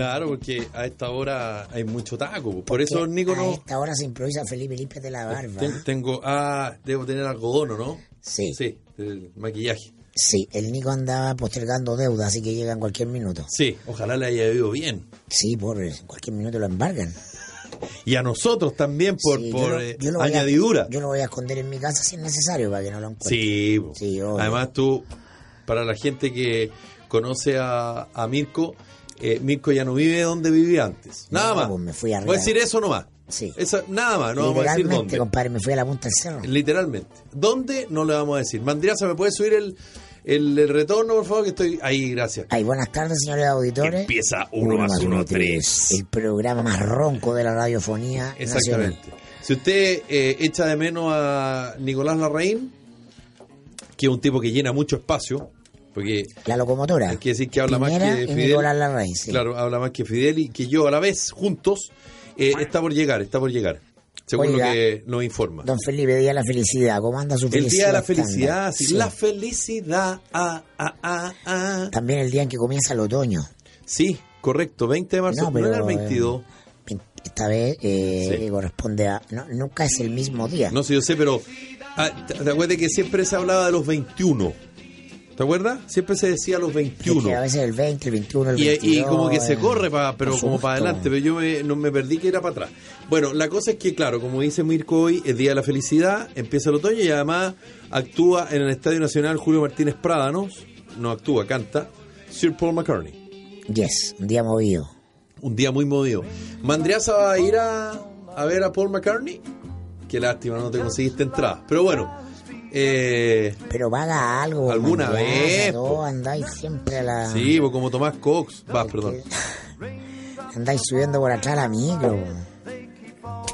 Claro, porque a esta hora hay mucho taco. Por eso, Nico, A no. esta hora se improvisa Felipe, límpiate la barba. Ten- tengo. Ah, debo tener algodón, ¿o ¿no? Sí. Sí, el maquillaje. Sí, el Nico andaba postergando deuda, así que llega en cualquier minuto. Sí, ojalá le haya ido bien. Sí, por en cualquier minuto lo embargan. Y a nosotros también por, Sí, por eh, yo a- añadidura. yo lo voy a esconder en mi casa si es necesario para que no lo encuentre. Sí. Sí, obvio. además tú, para la gente que conoce a, a Mirko, eh, Mirko ya no vive donde vivía antes. Nada No, más. pues me fui arriba. Voy a decir eso nomás. Sí. Esa- nada más, no vamos a decir Literalmente, dónde. compadre, me fui a la punta del cerro. Literalmente. ¿Dónde? No le vamos a decir. Mandriaza, ¿me puede subir el, el, el retorno, por favor? Que estoy ahí, gracias. Ay, buenas tardes, señores auditores. Empieza uno más uno, tres. El programa más ronco de la radiofonía nacional. Exactamente. Si usted eh, echa de menos a Nicolás Larraín, que es un tipo que llena mucho espacio, porque La locomotora. hay que decir que habla Piñera más que y Fidel. Larraín, sí. Claro, habla más que Fidel y que yo a la vez, juntos, eh, está por llegar, está por llegar. Según Oiga, lo que nos informa. Don Felipe, Día de la Felicidad. ¿Cómo anda su El felicidad? día de la felicidad, sí, la felicidad. Ah, ah, ah, ah. También el día en que comienza el otoño. Sí, correcto, 20 de marzo, No, no, pero, era el 22. eh, Esta vez eh, Sí. corresponde a... no, nunca es el mismo día. No sé, yo sé, pero ah, ¿te, te acuerdas que siempre se hablaba de los 21? ¿Te acuerdas? Siempre se decía los Es 21. que a veces el 20, el 21, el Y, 22... y como que se eh, corre, pa- pero como para adelante, pero yo me, no me perdí que era para atrás. Bueno, la cosa es que, claro, como dice Mirko hoy, es Día de la Felicidad, empieza el otoño y además actúa en el Estadio Nacional Julio Martínez Prada, ¿no? No actúa, canta, Sir Paul McCartney. Yes, un día movido. Un día muy movido. ¿Mandriaza va a ir a, a ver a Paul McCartney? Qué lástima, no te conseguiste entrada. Pero bueno, eh, Pero paga algo. Alguna vez, po. andáis siempre a la... sí, pues como Tomás Cox, va, perdón. Andáis subiendo por atrás la micro.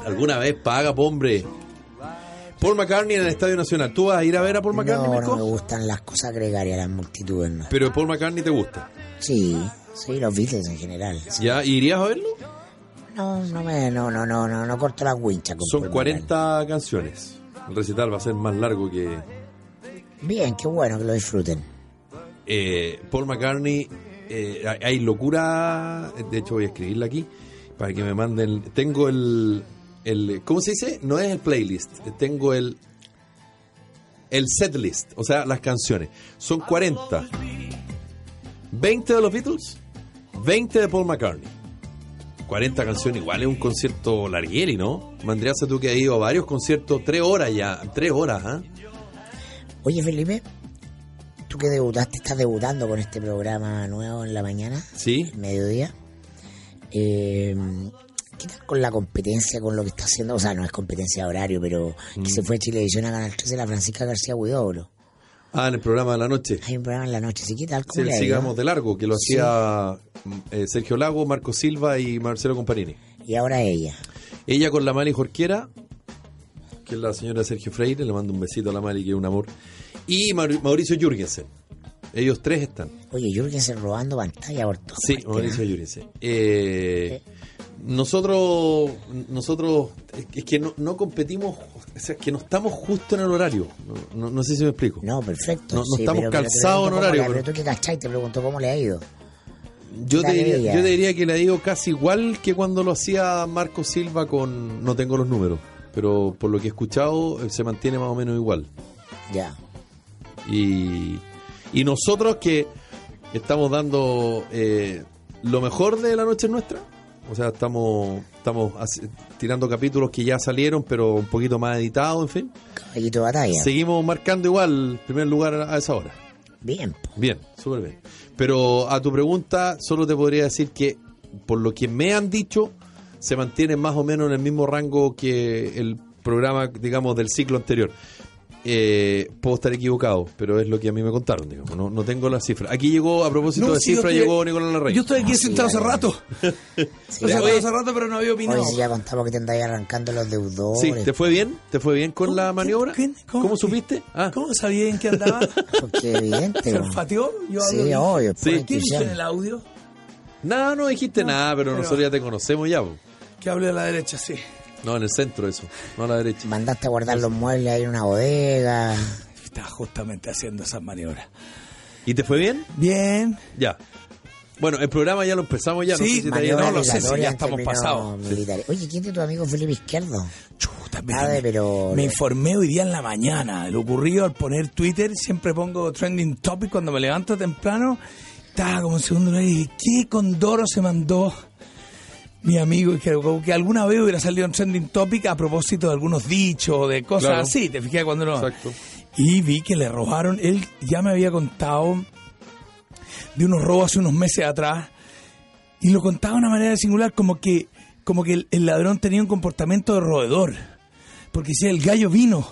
Alguna vez paga, hombre. Paul McCartney en el Estadio Nacional. ¿Tú vas a ir a ver a Paul McCartney, No, no me gustan las cosas gregarias, las multitudes. No. Pero Paul McCartney te gusta. Sí, sí, los Beatles en general. sí. ¿Ya? ¿Irías a verlo? No, no me, no, no, no, no, no corto las winchas. Son Paul 40 canciones. El recital va a ser más largo que... Bien, qué bueno que lo disfruten. eh, Paul McCartney, eh, hay- hay locura, de hecho voy a escribirla aquí, para que me manden, tengo el, el, ¿cómo se dice? No es el playlist, tengo el, el setlist, o sea, las canciones. Son 40. 20 de los Beatles, 20 de Paul McCartney. 40 canciones, igual es un concierto largueri, ¿no? Mandriaza, tú que has ido a varios conciertos, tres horas ya, tres horas, ¿ah? Oye, Felipe, tú que debutaste, estás debutando con este programa nuevo en la mañana, Sí, mediodía. Eh, ¿Qué tal con la competencia, con lo que está haciendo? O sea, no es competencia de horario, pero Mm. que se fue a Chilevisión a Canal 13 la Francisca García Huidobro. Ah, en el programa de la noche. Hay un programa en la noche, ¿sí? ¿Qué tal? Sí, ¿Cómo el le ha ido? Sigamos de Largo, que lo hacía eh, Sergio Lago, Marco Silva y Marcelo Comparini. Y ahora ella. Ella con la Mali Jorquera, que es la señora Sergio Freire, le mando un besito a la Mali, que es un amor. Y Maur- Mauricio Jürgensen. Ellos tres están. Oye, Jürgensen robando pantalla por todo. Sí, Mauricio Jürgensen. Eh, nosotros, nosotros, es que no, no competimos, o sea, es que no estamos justo en el horario. No, no- no sé si me explico. No, perfecto. No- sí, estamos calzados en horario, pero- tú que cachai, te pregunto cómo le ha ido. Yo te, diría, yo te diría que le digo casi igual que cuando lo hacía Marco Silva con... No tengo los números, pero por lo que he escuchado eh, se mantiene más o menos igual. Ya. Y, y nosotros que estamos dando eh, lo mejor de la noche nuestra, o sea, estamos, estamos tirando capítulos que ya salieron, pero un poquito más editados, en fin. Caballito de batalla. Seguimos marcando igual primer lugar a esa hora. Bien. Bien, súper bien. Pero a tu pregunta, solo te podría decir que, por lo que me han dicho, se mantiene más o menos en el mismo rango que el programa, digamos, del ciclo anterior. Eh, puedo estar equivocado, pero es lo que a mí me contaron, digamos. No, no tengo las cifras. Aquí llegó, a propósito No, de cifras, llegó Nicolás Larraín. Yo estoy aquí sí, sentado hace rato. Sí, sentado oye, hace rato, pero no había opinado. oye, si ya contamos que te andáis arrancando los deudores. Sí, ¿te fue bien? ¿Te fue bien con la maniobra? ¿Quién? ¿Cómo, ¿Cómo? supiste? Ah, ¿Cómo sabía en qué andaba? Porque evidente. ¿Se olfateó? Yo Sí, hablo- obvio. Sí. por ¿Qué dice en el audio? nada, no dijiste nada, pero, pero- nosotros ya te conocemos ya. Que hable a la derecha, sí. No, en el centro eso, no a la derecha. Mandaste a guardar los muebles ahí en una bodega. Estaba justamente haciendo esas maniobras. ¿Y te fue bien? Bien. Ya. Bueno, el programa ya lo empezamos ya. no Sí, sé si te Mario, había- no lo sé, si ya estamos pasados. militares. Oye, ¿quién es tu amigo Felipe Izquierdo? Chuta, Sabe, pero- me informé hoy día en la mañana. Lo ocurrido al poner Twitter, siempre pongo trending topic cuando me levanto temprano. Estaba como en segundo lugar y dije, ¿qué condoro se mandó mi amigo? Y que, alguna vez hubiera salido en trending topic a propósito de algunos dichos, de cosas Claro. así. Te fijas cuando no. Exacto. Y vi que le robaron. Él ya me había contado de unos robos hace unos meses atrás y lo contaba de una manera singular, como que, como que el, el ladrón tenía un comportamiento de roedor. Porque si el gallo vino,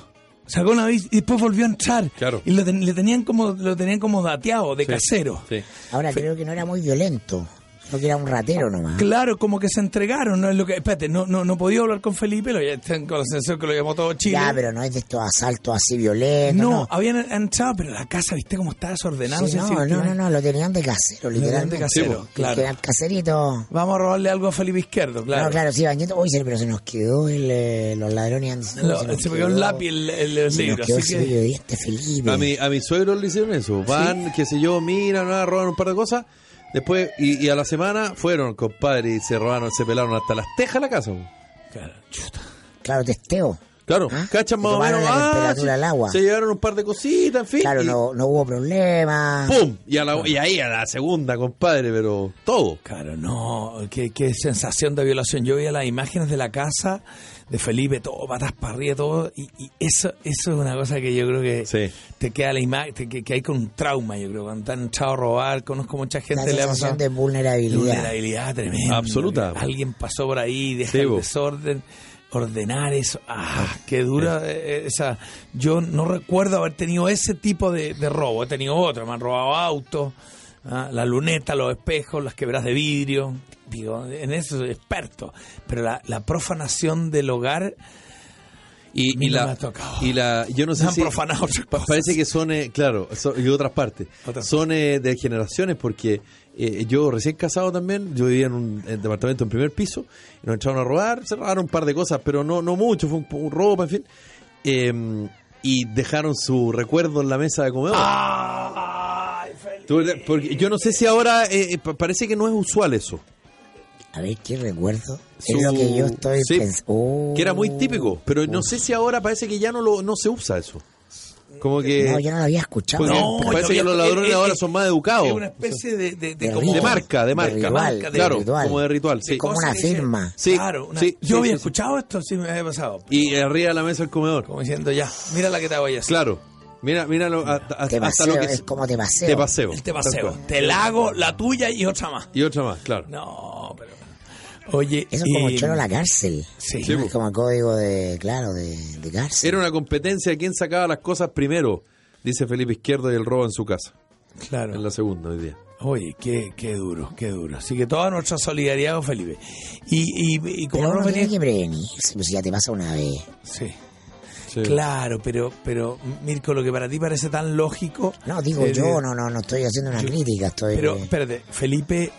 sacó una vez y después volvió a entrar. Claro. Y lo, ten- le tenían como, lo tenían como dateado, de Sí, casero. Sí. Ahora creo que no era muy violento, sino que era un ratero nomás. Claro, como que se entregaron, no es lo que. Espérate, no, no, no podía hablar con Felipe, lo, ya tengo con la sensación que lo llamó todo Chile. Ya, pero no es de estos asaltos así violentos. no, No, habían entrado, pero la casa, viste cómo está desordenada. Sí, no, no, no, no, lo tenían de casero, tenían de literalmente. casero, Sí, claro. Que era caserito. Vamos a robarle algo a Felipe Izquierdo, claro. No, claro, sí, bañando. Oye, pero se nos quedó el, eh, los ladrones antes. Lo- se me quedó un lápiz el, el, el Se libro, nos quedó así que. periodista Felipe. A mi, a mis suegros le hicieron eso. Van, qué sé yo, miran, ah, roban un par de cosas. Después, y, y a la semana fueron, compadre, y se robaron, se pelaron hasta las tejas de la casa. Claro, chuta. Claro, testeo. Claro, ¿Ah? cachan más o menos. la ah, temperatura agua. Se llevaron un par de cositas, en fin. Claro, y no, no hubo problema. ¡Pum! Y, a la- y ahí a la segunda, compadre, pero todo. Claro, no, qué, qué sensación de violación. Yo veía las imágenes de la casa de Felipe, todo patas para arriba, todo, y, y eso eso es una cosa que yo creo que Sí. te queda la imagen, que, que hay con un trauma, yo creo, cuando te han entrado a robar, conozco mucha La gente le ha sensación de vulnerabilidad. vulnerabilidad tremenda. Absoluta. Que Alguien pasó por ahí, deja Sí, el bo. desorden, ordenar eso. Ah, qué dura eh, esa. Yo no recuerdo haber tenido ese tipo de, de robo. He tenido otro, me han robado autos, ah, la luneta, los espejos, las quebras de vidrio. Digo, en eso soy experto. Pero la, la profanación del hogar. Y, la, y la, yo no sé han si profanado parece que son, eh, claro, son- y otras partes, Otras son eh, de generaciones porque eh, yo recién casado también, yo vivía en un en departamento en primer piso, y nos entraron a robar, se robaron un par de cosas, pero no no mucho, fue un, un robo, en fin, Eh, y dejaron su recuerdo en la mesa de comedor. Tú- porque yo no sé si ahora eh, eh, pa- parece que no es usual eso. A ver, ¿qué recuerdo? Su- es lo que yo estoy sí, pensando. que era muy típico, pero no sé si ahora parece que ya no lo no se usa eso. Como que No, yo no lo había escuchado. Porque No, parece yo que los ladrones eh, eh, ahora son más educados. Es una especie de, de, de De como- de marca, de De marca. ritual, Marca, claro, ritual. como de ritual, sí. Como una firma. Sí, claro, una- sí, yo sí, había sí, sí. escuchado esto, sí me había pasado. Y arriba de la mesa del comedor. Como diciendo, ya, mira la que te voy a hacer. Claro. Mira, mira lo- a- a- Te hasta paseo, lo que es como te paseo. Te paseo. Te paseo. Te la hago, la tuya y otra más. Y otra más, claro. No, pero. Oye, Eso es como y- choro a la cárcel. Sí. Sí, es como código de, claro, de, de cárcel. Era una competencia de quién sacaba las cosas primero, dice Felipe Izquierdo, y el robo en su casa. Claro. En la segunda hoy día. Oye, qué, qué duro, qué duro. Así que toda nuestra solidaridad con Felipe. Y, y, y como Pero no uno tiene venía. que prevenirse, pues si ya te pasa una vez. Sí. Sí. Claro, pero, pero, Mirko, lo que para ti parece tan lógico. No, digo eh, yo, no, no, no estoy haciendo una yo- crítica, estoy... Pero, espérate, Felipe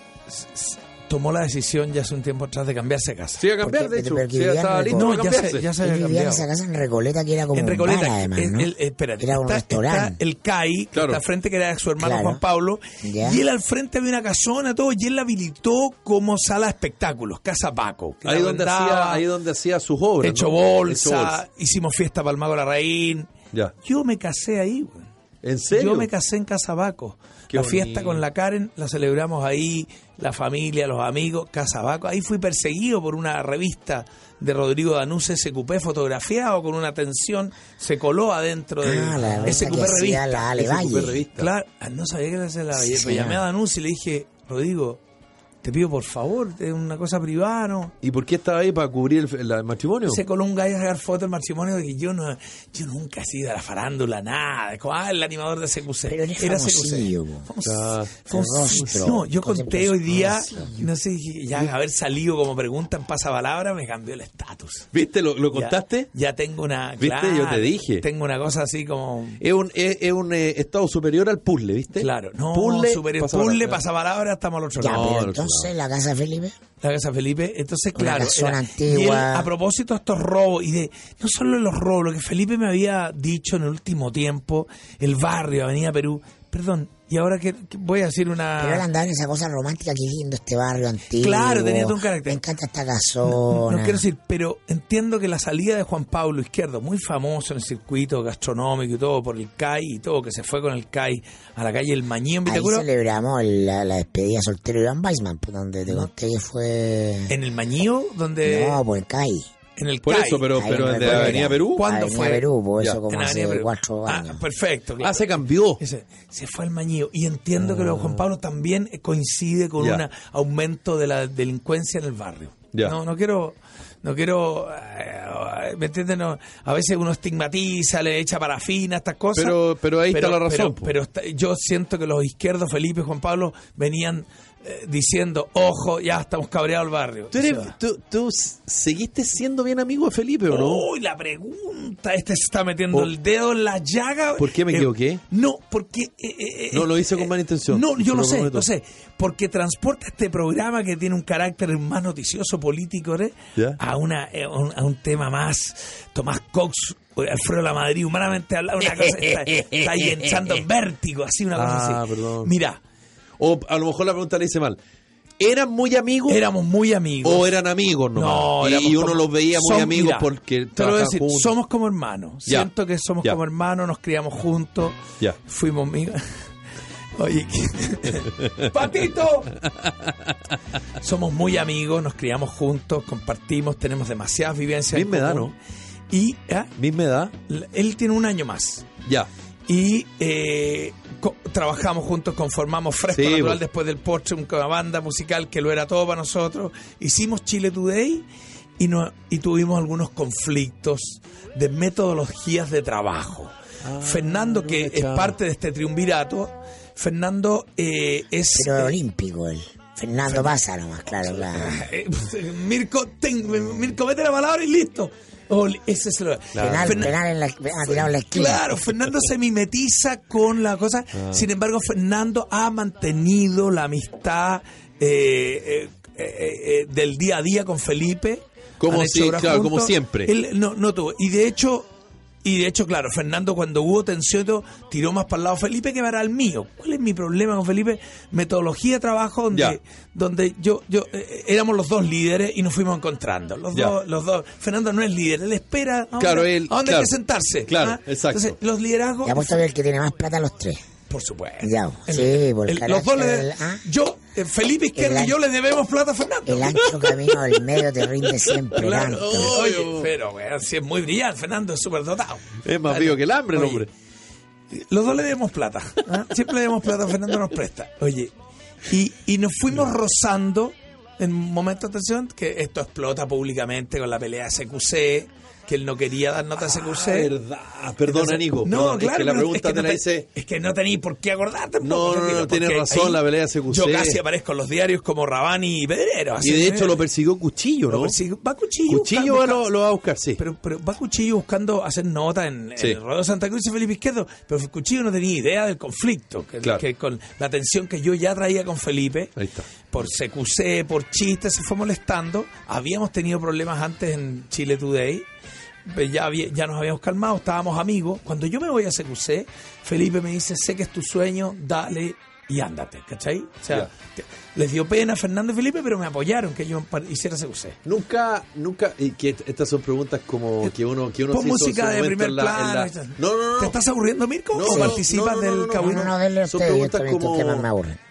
tomó la decisión ya hace un tiempo atrás de cambiarse de casa. Sí, a cambiar, Porque- de hecho. que Sí, vivían estaba listo No, ya cambiarse. se, ya se había en esa casa en Recoleta que era como en un Recoleta, bar, además, el- ¿no? el- espérate, Era un está, restaurante. está el CAI, que Claro. está al frente, que era su hermano Claro. Juan Pablo, Ya. y él al frente había una casona, todo, y él la habilitó como sala de espectáculos, Casa Paco. que Ahí donde, hacía, ahí donde hacía sus obras. hecho, ¿no? bolsa, Hecho bolsa. hicimos fiesta para el Mago Larraín. Ya. Yo me casé ahí, güey. ¿En serio? Yo me casé en Casabaco. Qué la fiesta con la Karen la celebramos ahí, la familia, los amigos, Casabaco. Ahí fui perseguido por una revista de Rodrigo Danuse, SQP, fotografiado con una tensión, se coló adentro de Ah, la revista SQP que hacía revista. la Ale SQP Valle. revista. Claro, ah, no sabía que era la Sí, Pues llamé a Danuse y le dije, Rodrigo, te pido por favor, es una cosa privada, ¿no? ¿Y por qué estaba ahí para cubrir el, el matrimonio? Se coló un gallo a sacar fotos del matrimonio y yo no, yo nunca he sido a la farándula, nada. Es como, ah, el animador de CQC. Pero Era CQC. Ah, rostro. No, yo conté hoy día, no sé, ya haber salido como pregunta en pasapalabra me cambió el estatus. ¿Viste? ¿Lo, lo contaste? Ya, tengo una. ¿Viste? claro, Yo te dije. Tengo una cosa así como. Es un, es, es un eh, estado superior al puzzle, ¿viste? Claro, no, puzzle, superior, pasapalabra. puzzle, pasapalabra, estamos al otro Ya, lado. No, no. la casa Felipe... La casa Felipe, entonces claro, era- antigua. y él, a propósito de estos robos y de no solo los robos, lo que Felipe me había dicho en el último tiempo, el barrio, Avenida Perú, perdón, y ahora que, que voy a decir una... Pero él andaba en esa cosa romántica que lindo este barrio antiguo. Claro, tenía todo un carácter. Me encanta esta casona. no quiero decir, pero entiendo que la salida de Juan Pablo Izquierdo, muy famoso en el circuito gastronómico y todo, por el CAI y todo, que se fue con el CAI a la calle El Mañí en Ahí celebramos la, la despedida soltero de Iván Weisman, pues, donde te conté que fue... En el Mañío, donde... No, por el CAI. En el Por CAI. eso, pero, Ahí pero en. Avenida Perú. ¿Cuándo Avenida fue? Perú, Ya. eso como En hace Avenida Perú. cuatro Ah, años. perfecto. claro. Ah, se cambió. Ese, se fue al Mañío. Y entiendo que lo de Juan Pablo también coincide con Ya. un aumento de la delincuencia en el barrio. Ya. No, no quiero... No quiero, eh, ¿me entiendes? No, a veces uno estigmatiza, le echa parafina, estas cosas. Pero- pero ahí está la razón, Pero, po. pero está- yo siento que los izquierdos, Felipe y Juan Pablo, venían diciendo, ojo, ya estamos cabreados al barrio. ¿Tú, eres- tú, tú seguiste siendo bien amigo de Felipe o no? Uy, la pregunta. Este se está metiendo Oh. el dedo en la llaga. ¿Por qué me Eh, equivoqué? no, porque. eh, eh, No, eh, lo hice con mala intención. No, yo lo lo sé, lo sé. Porque transporta este programa que tiene un carácter más noticioso político ¿eh? A, una, eh, un- a un tema más. Tomás Cox. Alfredo La Madrid, humanamente hablando, una cosa está, está ahí echando en vértigo, así una cosa Ah, así. perdón. Mira, O a lo mejor la pregunta la hice mal. ¿Eran muy amigos éramos muy amigos. o eran amigos nomás? No, y, y uno como- los veía muy amigos mira, porque te lo voy a decir, juntos. somos como hermanos. Ya, Siento que somos ya. como hermanos, nos criamos juntos. Ya. Fuimos amigos. ¡Patito! Somos muy amigos, nos criamos juntos, compartimos, tenemos demasiadas vivencias. en Misma edad, común. Y ah, Misma edad. él tiene un año más. Ya. Y eh, co- trabajamos juntos, conformamos Fresco Sí, Natural después del postre, una banda musical que lo era todo para nosotros. Hicimos Chile Today y, no, y tuvimos algunos conflictos de metodologías de trabajo. Fernando, Ah, no que es parte de este triunvirato, Fernando eh, es... Pero eh, olímpico él. Fernando pasa nomás, claro, claro. eh, Mirko, ten- Mirko, mete la palabra y listo. Oli- ese es lo... Penal, Fernan- penal en la, ha tirado en la esquina. Claro, Fernando se mimetiza con la cosa. Ah. Sin embargo, Fernando ha mantenido la amistad eh, eh, eh, eh, del día a día con Felipe. Como si- claro, como siempre. Él no, no tuvo. Y de hecho, y de hecho, claro, Fernando cuando hubo tensión tiró más para el lado de Felipe que para el mío. ¿Cuál es mi problema con Felipe? Metodología de trabajo donde, Ya. donde yo, yo eh, éramos los dos líderes y nos fuimos encontrando. Los Ya. dos, los dos. Fernando no es líder, él espera a Claro, dónde, él- a dónde claro. hay que sentarse. Claro, ¿ah? exacto. Entonces, los liderazgos. Y apuesto que el que tiene más plata los tres. Por supuesto. Ya, El- sí, por el el- los dos le de- ah. Yo, eh, Felipe Izquierdo y yo le debemos plata a Fernando. El ancho camino del medio te rinde siempre Claro. Oye, pero weón, si es muy brillante, Fernando es súper dotado. Es más vivo que el hambre, el Oye, hombre. Los dos le debemos plata. ¿ah? Siempre le debemos plata, Fernando nos presta. Oye, y, y nos fuimos rozando en momentos de atención que esto explota públicamente con la pelea CQC, que él no quería dar nota a CQC. Ah, verdad. Perdona, Entonces, Nico. No, perdón, claro. es que la pregunta es que te la hice. Es que no tenéis por qué acordarte. No, no, no, tienes razón, la pelea CQC. Yo casi aparezco en los diarios como Rabani y Pedrero. Y de hecho lo persiguió Cuchillo, lo ¿no? persigue- Va Cuchillo. Cuchillo va, lo, lo va a buscar, sí. pero, pero va Cuchillo buscando hacer nota en, en Sí. el Rodeo Santa Cruz y Felipe Izquierdo, pero Cuchillo no tenía idea del conflicto, que, Claro. que con la tensión que yo ya traía con Felipe, Ahí está. por CQC, por chistes, se fue molestando. Habíamos tenido problemas antes en Chile Today, ya, ya nos habíamos calmado, estábamos amigos. Cuando yo me voy a CQC, Felipe me dice, sé que es tu sueño, dale y ándate, ¿cachai? O sea, les dio pena a Fernando y Felipe, pero me apoyaron que yo hiciera CQC. Nunca, nunca, y que estas son preguntas como que uno, que uno Pon se música de primer en la- en la- plano. No, no, no. ¿Te estás aburriendo, Mirko? No, ¿O participas No, no, no, del no, no, cabrino? No, no, denle Son ustedes, preguntas me aburren.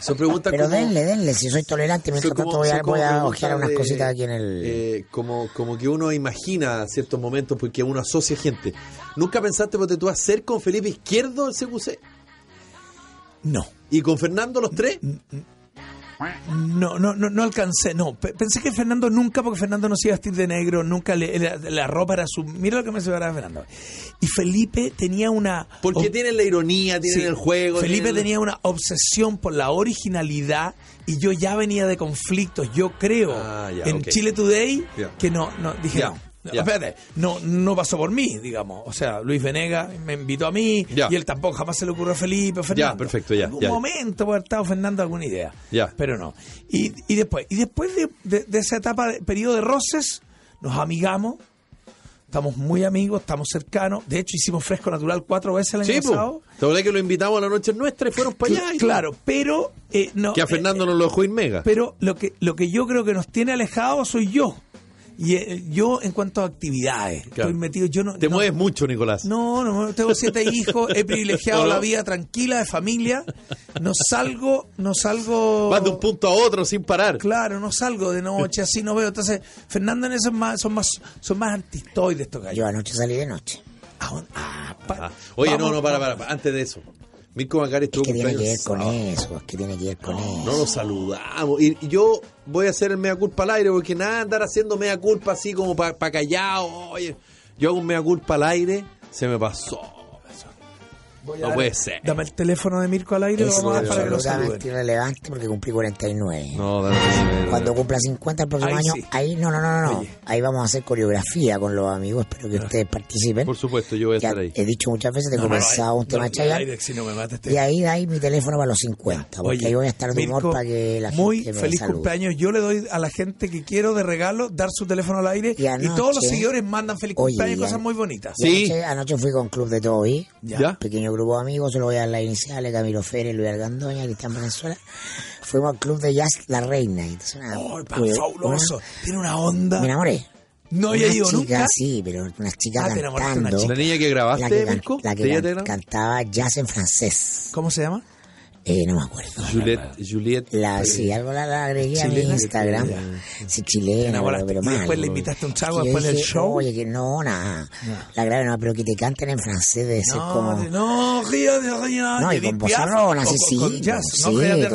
Son preguntas Pero como... denle, denle, si soy tolerante, mientras como- tanto voy a, voy a ojear unas de- cositas aquí en el... eh, como, como que uno imagina ciertos momentos porque uno asocia gente. ¿Nunca pensaste, porque tú, hacer con Felipe Izquierdo el CQC? No. ¿Y con Fernando los tres? No, no, no, no alcancé, no. Pe- Pensé que Fernando nunca, porque Fernando no se iba a vestir de negro, nunca le, la, la ropa era su... Mira lo que me separaba Fernando. Y Felipe tenía una... Porque tienen la ironía, tienen Sí. el juego. Felipe tienen- tenía una obsesión por la originalidad y yo ya venía de conflictos. Yo creo Ah, en. Chile Today que no, no dije no. No, ya. Espérate, no, no pasó por mí, digamos. O sea, Luis Venega me invitó a mí Ya. y él tampoco jamás se le ocurrió a Felipe. o Fernando. Ya, perfecto, ya, En algún ya. momento puede haber estado Fernando alguna idea. Ya. Pero no. Y, y después, y después de, de- de esa etapa, de periodo de roces, nos amigamos. estamos muy amigos, estamos cercanos. De hecho, hicimos Fresco Natural cuatro veces el año Sí, pasado. po. ¿Te acordás que lo invitamos a la noche nuestra y fueron para allá? y- Claro, pero eh, no. Que a eh, Fernando nos lo dejó Inmega. Pero lo que, lo que yo creo que nos tiene alejados soy yo. Y eh, yo en cuanto a actividades, Claro. estoy metido, yo no... Te no- mueves mucho, Nicolás. No, no, tengo siete hijos, he privilegiado la vida tranquila de familia, no salgo, no salgo... Vas de un punto a otro sin parar. Claro, no salgo de noche, así no veo. Entonces, Fernando en eso es más, son más, son más antistoides estos gallos. Yo anoche salí de noche. Ah, ah, pa- Ah, Oye, vamos, no, no, para, para. Antes de eso. Mirko Macari estuvo ¿Qué tiene que ver con eso? ¿Qué tiene que ver con eso? No nos saludamos. Y, y yo voy a hacer el mea culpa al aire, porque nada, andar haciendo mea culpa así como para callado. Oye, yo hago un mea culpa al aire, se me pasó. Voy a No dar- puede ser. Dame el teléfono de Mirko al aire lo Es vamos a dar para que lo absolutamente irrelevante porque cumplí 49. No, dale. Cuando cumpla 50 el próximo Ahí año, sí. ahí no, no, no, no. Oye. Ahí vamos a hacer coreografía con los amigos. Espero que ustedes participen. Por supuesto, yo voy a Ya estar ahí. he dicho muchas veces, tengo No, no, pensado ahí- un tema no, aire, si no este- Y ahí da ahí mi teléfono para los 50. Porque Oye, ahí voy a estar de humor Mirko, para que la muy gente me feliz salude. cumpleaños. Yo le doy a la gente que quiero de regalo dar su teléfono al aire Y todos los seguidores mandan feliz cumpleaños y cosas muy bonitas. Y Sí. Anoche, anoche fui con Club de Toby. ¿Ya? Pequeño grupo de amigos, se lo voy a dar las iniciales, Camilo Férez, Luis Argandoña, Cristian Valenzuela. Fuimos al club de jazz La Reina. y entonces una- Oh, una- fabuloso. Tiene una onda. me enamoré. No había una ido chica, nunca. sí, pero una chica Ah, una cantando. chica. La niña que grabaste, la que, can- la que ¿de ella can- te gra- cantaba jazz en francés. ¿Cómo se llama? Eh, no me acuerdo. Juliette, Juliette. La, sí, algo la, la agregué a mi Chilena. Instagram. Sí, chilena, pero, pero Y mal. después le invitaste un trago después del show. Oye, que no, nada. La grave no, pero que te canten en francés debe ser No, como... de- no, Río de Ryan. No, y con bozarrón, así sí. Con jazz, sí, no Río de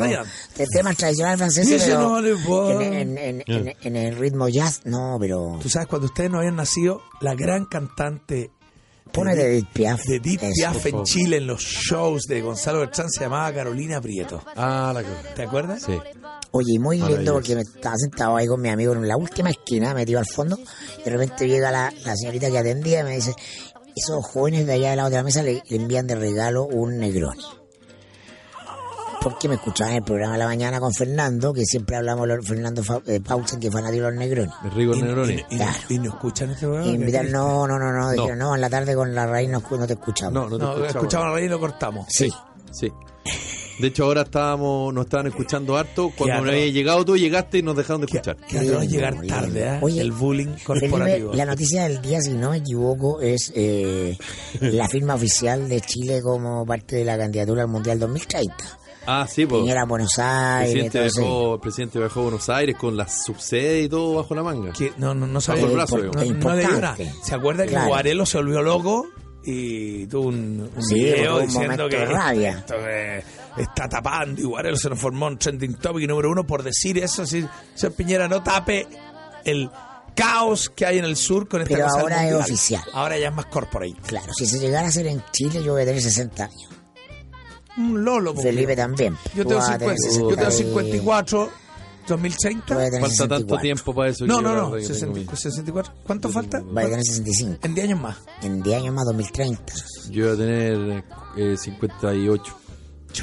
de temas tradicionales franceses, pero no en, en, en- en el ritmo jazz, no, pero... Tú sabes, cuando ustedes no habían nacido, la gran cantante Pone de Edith Piaf. de Edith. Piaf en Chile en los shows de Gonzalo Bertrán se llamaba Carolina Prieto. Ah, la cosa. ¿Te acuerdas? Sí. Oye, y muy lindo porque me estaba sentado ahí con mi amigo en la última esquina, metido al fondo, y de repente llega la, la señorita que atendía y me dice, esos jóvenes de allá de la otra mesa le, le envían de regalo un Negroni. Porque me escuchaban en el programa de la mañana con Fernando, que siempre hablamos de Fernando Fa- eh, Pausen, que es fanático de los Negroni. De Rigo Y, Negroni. y- y- Claro. y no escuchan este programa. Y invitar, no, no, no, no, dijeron, No. no, en la tarde con la raíz no, te escuchamos. No, no te No, escuchamos. escuchaban la radio y lo cortamos. Sí. Sí. De hecho, ahora estábamos, nos estaban escuchando harto. Cuando había llegado tú, llegaste y nos dejaron de escuchar. Que llegar tarde, ¿eh? Oye, El bullying Felipe, corporativo. la noticia del día, si no me equivoco, es eh, la firma oficial de Chile como parte de la candidatura al Mundial 2030. Ah, sí, pues. Piñera, Buenos El Aires, presidente, viajó, el presidente viajó a Buenos Aires con la subsede y todo bajo la manga. Que no, no, no sabía. Bajo el brazo, no, no- no le dio nada. ¿Se acuerda que. Guarelo se volvió loco? Y tuvo un, un Sí, video un diciendo momento que de rabia. esto, eh, está tapando y Guarelo se nos formó en trending topic número uno por decir eso. Si señor Piñera no tape el caos que hay en el sur con esta Pero cosa ahora es mundial. oficial. Ahora ya es más corporate. Claro, si se llegara a hacer en Chile, yo voy a tener 60 años. Un lolo. Felipe también. Yo tengo, vas a tener 50, yo tengo 60 y- 54, tú 2030. vas a tener Falta tanto 64. tiempo para eso. No, no, no, verdad que tengo 60 64. ¿Cuánto falta? Vas a tener 65. En 10 años más. En 10 años más, 2030. mi- Yo voy a tener eh, 58.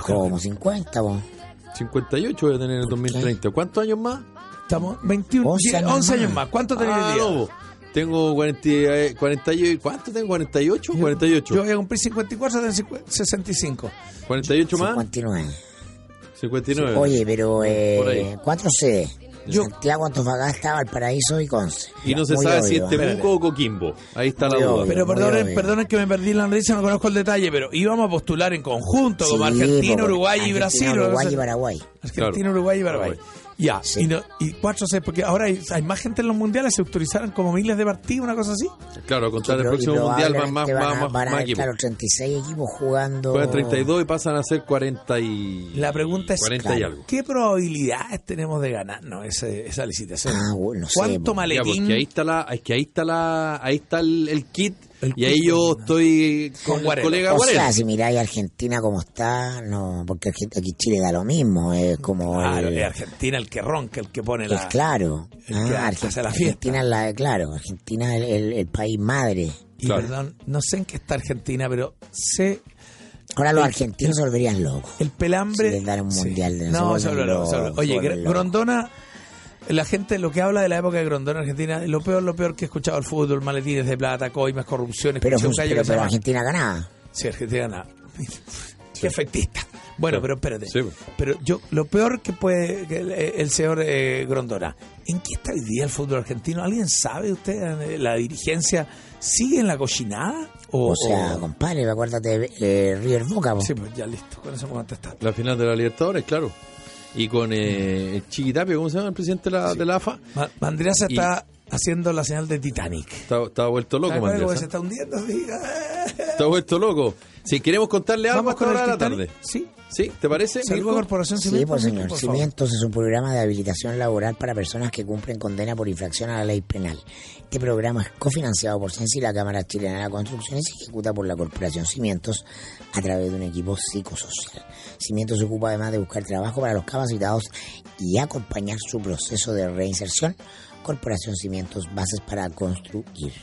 Como 50, vos. 58 voy a tener en el 2030. ¿Cuántos años más? Estamos 21, 11 años 11 años más. más. ¿Cuánto tenés Ah, tengo 40, eh, 48. ¿Cuánto tengo? ¿48? 48. Yo voy a cumplir 54, tengo 50 65. 48 más. 59. 59. Oye, pero eh, cuatro sedes. Yo- Santiago, Antofagasta, Valparaíso y Conce. y no se Muy sabe si obvio, es ¿eh? Temuco o Coquimbo. Ahí está Muy la duda. obvio. Pero perdonen, perdonen que me perdí la noticia, no conozco el detalle, pero íbamos a postular en conjunto, como Sí, Argentina, po, Uruguay y Argentina, Brasil. Uruguay y Paraguay. Argentina, Claro. Uruguay y Paraguay. Paraguay. Ya, Sí. y, no, y cuatro sedes, porque ahora hay, hay más gente en los mundiales, se autorizaron como miles de partidos, una cosa así. Claro, a contar el y próximo mundial van más, van más, a- más, van a más equipos. Claro, 36 equipos jugando. Juegan 32 y pasan a ser 40 y... La pregunta es, 40 y claro. algo. ¿qué probabilidades tenemos de ganarnos ese, esa licitación? Ah, bueno, no sé, ¿Cuánto po. Ya, maletín? porque ahí está la, es que ahí está la, ahí está el, el kit El y ahí yo estoy con con, el Guarelo. colega O sea, si miráis Argentina como está, no, porque aquí Chile da lo mismo, es como Claro, el, es Argentina el que ronca, el que pone es la... claro. el Ah, que Arge- hace la fiesta. Argentina es la, claro, Argentina es el, el- el país madre. Y Claro. perdón, no sé en qué está Argentina, pero sé Ahora los argentinos se volverían locos. el pelambre. Si les dan un mundial de- se No, se vuelve locos, loco. Oye. Grondona la gente lo que habla de la época de Grondona Argentina, lo peor, lo peor que he escuchado el fútbol, maletines de plata, coimas, corrupciones, Pero, un pero, que Argentina ganaba. Sí, Argentina ganaba. Qué efectista. Bueno, Sí. pero espérate. Sí. Pero yo, lo peor que puede que el, el señor eh, Grondona, ¿en qué está hoy día el fútbol argentino? ¿Alguien sabe usted? eh, ¿La dirigencia sigue en la cochinada? O, O sea, o- compadre, acuérdate de eh, River Boca. po. Sí, pues ya listo, con eso me contestar. La final de la Libertadores, claro. Y con eh, Chiquitapia, ¿cómo se llama el presidente de la, de la AFA? Ma- Mandriaza Y- está haciendo la señal de Titanic. Está, está vuelto loco, ¿Sabe cómo Mandriaza. se está hundiendo? Está vuelto loco. Si queremos contarle algo Vamos con de la tarde. Sí. ¿Sí? ¿Te parece? Saludos? Corporación Sí, Cimientos, pues Mirko, señor. por favor. Cimientos es un programa de habilitación laboral para personas que cumplen condena por infracción a la ley penal. Este programa es cofinanciado por CENSI y la Cámara Chilena de la Construcción y se ejecuta por la Corporación Cimientos a través de un equipo psicosocial. Cimientos se ocupa además de buscar trabajo para los capacitados y acompañar su proceso de reinserción. Corporación Cimientos, bases para construir.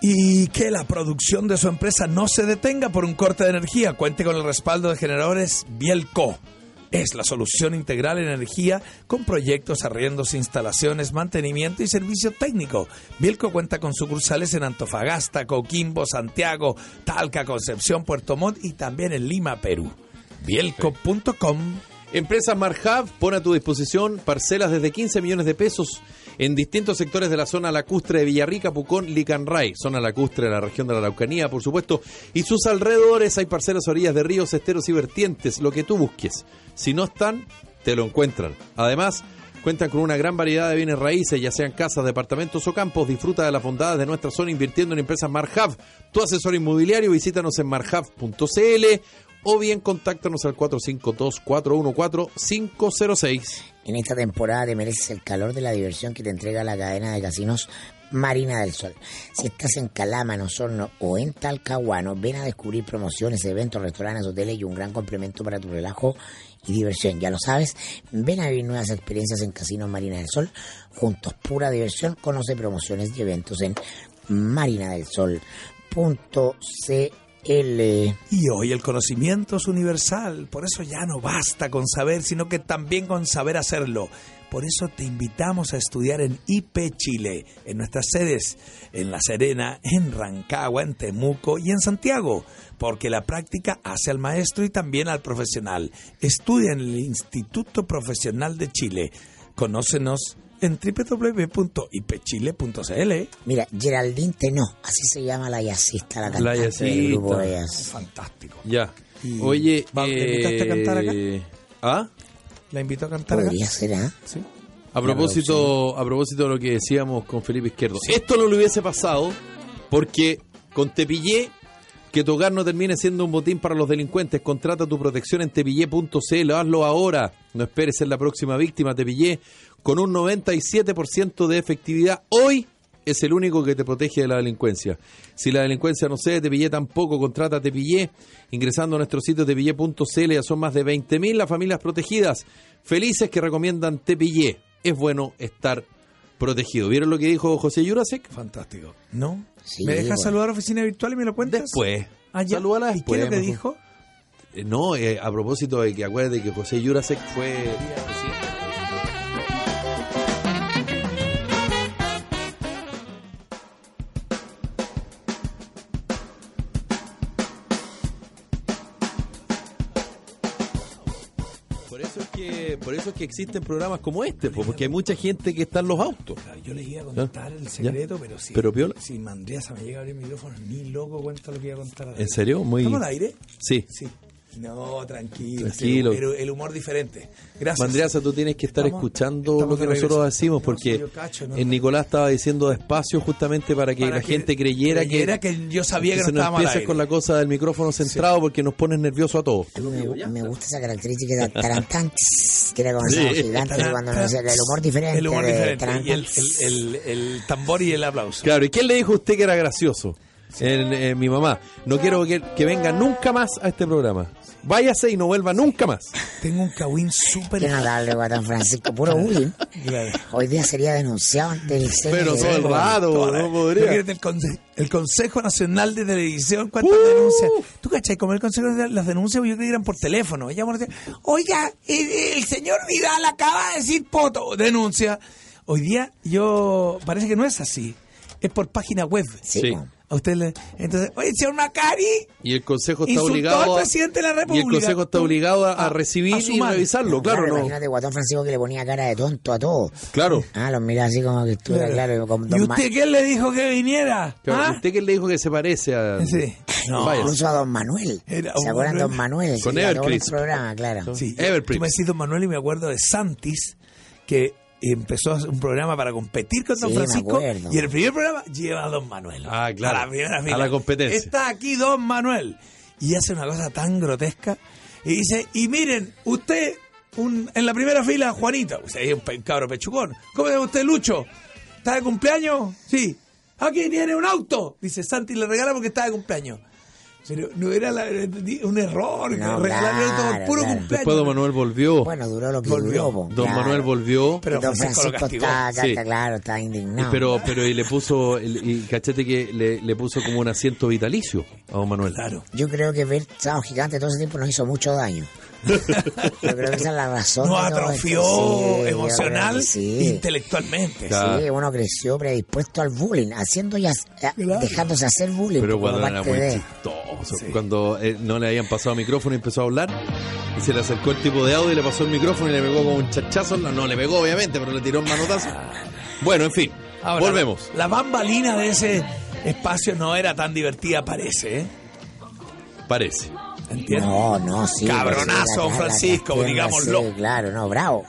Y que la producción de su empresa no se detenga por un corte de energía. Cuente con el respaldo de generadores Bielco. Es la solución integral en energía con proyectos, arriendos, instalaciones, mantenimiento y servicio técnico. Bielco cuenta con sucursales en Antofagasta, Coquimbo, Santiago, Talca, Concepción, Puerto Montt y también en Lima, Perú. Bielco.com. Empresa Marhab pone a tu disposición parcelas desde 15 millones de pesos en distintos sectores de la zona lacustre de Villarrica, Pucón, Licanray, zona lacustre de la región de la Araucanía, por supuesto, y sus alrededores hay parcelas a orillas de ríos, esteros y vertientes, lo que tú busques. Si no están, te lo encuentran. Además, cuentan con una gran variedad de bienes raíces, ya sean casas, departamentos o campos. Disfruta de las bondades de nuestra zona invirtiendo en empresas Marhab. Tu asesor inmobiliario, visítanos en marhab.cl o bien contáctanos al 452-414-506. En esta temporada te mereces el calor de la diversión que te entrega la cadena de casinos Marina del Sol. Si estás en Calama, Osorno o en Talcahuano, ven a descubrir promociones, eventos, restaurantes, hoteles y un gran complemento para tu relajo y diversión. Ya lo sabes, ven a vivir nuevas experiencias en Casinos Marina del Sol. Juntos, pura diversión. Conoce promociones y eventos en marinadelsol.cl. Y hoy el conocimiento es universal, por eso ya no basta con saber, sino que también con saber hacerlo. Por eso te invitamos a estudiar en IP Chile, en nuestras sedes, en La Serena, en Rancagua, en Temuco y en Santiago, porque la práctica hace al maestro y también al profesional. Estudia en el Instituto Profesional de Chile. Conócenos en www.ipchile.cl. Mira, Geraldine Tenó, así se llama la jazzista, la cantante jazzista. del grupo de jazz. Fantástico. Ya. Y- Oye, ¿Va- le invitaste a cantar acá? eh, ¿Ah? ¿La invito a cantar acá? Podría ser, ¿ah? Sí. A propósito, a propósito de lo que decíamos con Felipe Izquierdo. Esto no le hubiese pasado porque con Tepillé, que tu hogar no termine siendo un botín para los delincuentes. Contrata tu protección en tepillé.cl. Hazlo ahora. No esperes ser la próxima víctima. Tepillé, con un 97% de efectividad, hoy es el único que te protege de la delincuencia. Si la delincuencia no cede, Tepillé tampoco. Contrata Tepillé ingresando a nuestro sitio tepillé.cl. Ya son más de 20.000 las familias protegidas. Felices que recomiendan Tepillé. Es bueno estar protegido. ¿Vieron lo que dijo José Jurasek? Fantástico. ¿No? Sí, ¿Me dejas bueno. saludar a Oficina Virtual y me lo cuentas? Después. Ah, ya. Salúdala ¿Y qué después, es lo que dijo? Eh, no, eh, a propósito de que acuérdate que José Jurasek fue eso que existen programas como este, po, porque hay mucha gente que está en los autos. Yo les iba a contar el secreto, pero si, Pero, Piola. si Mandriasa me llega a abrir el micrófono, ni loco cuenta lo que iba a contar. ¿En serio? Muy ¿Estamos al aire? Sí. Sí. No, tranquilo. Tranquilo. El, el humor diferente. Gracias. Mandriasa, tú tienes que estar Estamos- escuchando estamos lo que nosotros decimos, porque sí, cacho, no. Nicolás estaba diciendo despacio justamente para que Para la que gente creyera, creyera que yo sabía que no se nos empieces aire. con la cosa del micrófono centrado porque nos pones nervioso a todos. Me, me gusta esa característica de tarantán, tss, que era como Sí. gigante Tarán, cuando el humor diferente. El humor diferente. tarantán, Y el, el, el, el tambor y el aplauso. Claro, ¿y quién le dijo a usted que era gracioso? En, en mi mamá. No quiero que, que venga nunca más a este programa. Váyase y no vuelva nunca más. Tengo un cagüín súper... Qué notable, Guatón Francisco, puro bullying. Hoy día sería denunciado ante el Pero todo el rato, no podría. El, conse- el Consejo Nacional de Televisión, ¿cuántas Uh. denuncias? ¿Tú cachai? Como el Consejo Nacional, las denuncias, yo creo que eran por teléfono. Ella me decía, oiga, el, el señor Vidal acaba de decir poto. Denuncia. Hoy día yo, parece que no es así. Es por página web. Sí, Sí. A usted le, entonces, oye, señor Macari, Y el consejo está obligado al presidente de la y el República. consejo está obligado a, a recibir a y revisarlo, claro, no. Imagínate, Guatón Francisco que le ponía cara de tonto a todo. Claro. Ah, los mira así como que estuviera claro. Como ¿y usted quién le dijo que viniera? Claro, ¿Ah? ¿Usted quién le dijo que se parece a Sí. No. Vaya. Incluso a Don Manuel. Era ¿Se acuerdan. Don Manuel? Con Sí, Evercrisp. programa, claro. Sí, Everprix. Tú me decís Don Manuel y me acuerdo de Santis, que empezó a un programa para competir con Don Sí, Francisco. Y en el primer programa lleva a Don Manuel. Ah, claro. A la primera A fila. la competencia. Está aquí Don Manuel. Y hace una cosa tan grotesca. Y dice, y miren, usted, un, en la primera fila, Juanita, usted es un cabro pechucón. ¿Cómo se llama usted, Lucho? ¿Está de cumpleaños? Sí. Aquí tiene un auto. Dice Santi, le regala porque está de cumpleaños. Pero no era la- un error, No, claro, puro claro. cumpleaños. Después Don Manuel volvió. Bueno, duró lo que Volvió. duró. Don claro. Manuel volvió. Pero Y Don Francisco Francisco está, está- Sí. está claro, está indignado. Pero, pero y le puso, y cachete que le, le puso como un asiento vitalicio a Don Manuel. Claro. Yo creo que ver Sábado Gigante todo ese tiempo nos hizo mucho daño. Yo creo que esa es la razón. Nos atrofió. Sí, emocional, sí. intelectualmente. Claro. Sí, uno creció predispuesto al bullying, haciendo y Claro. dejándose hacer bullying. Pero cuando era muy de- chistoso. Cuando eh, no le habían pasado micrófono y empezó a hablar. Y se le acercó el tipo de audio y le pasó el micrófono y le pegó como un chachazo. No, no le pegó, obviamente, pero le tiró un manotazo. Bueno, en fin. Ahora, volvemos. La bambalina de ese espacio no era tan divertida, parece, ¿eh? Parece. ¿Entiendes? No, no, sí. Cabronazo, sí, la- la- la Francisco, digámoslo. Sí, claro, no, bravo.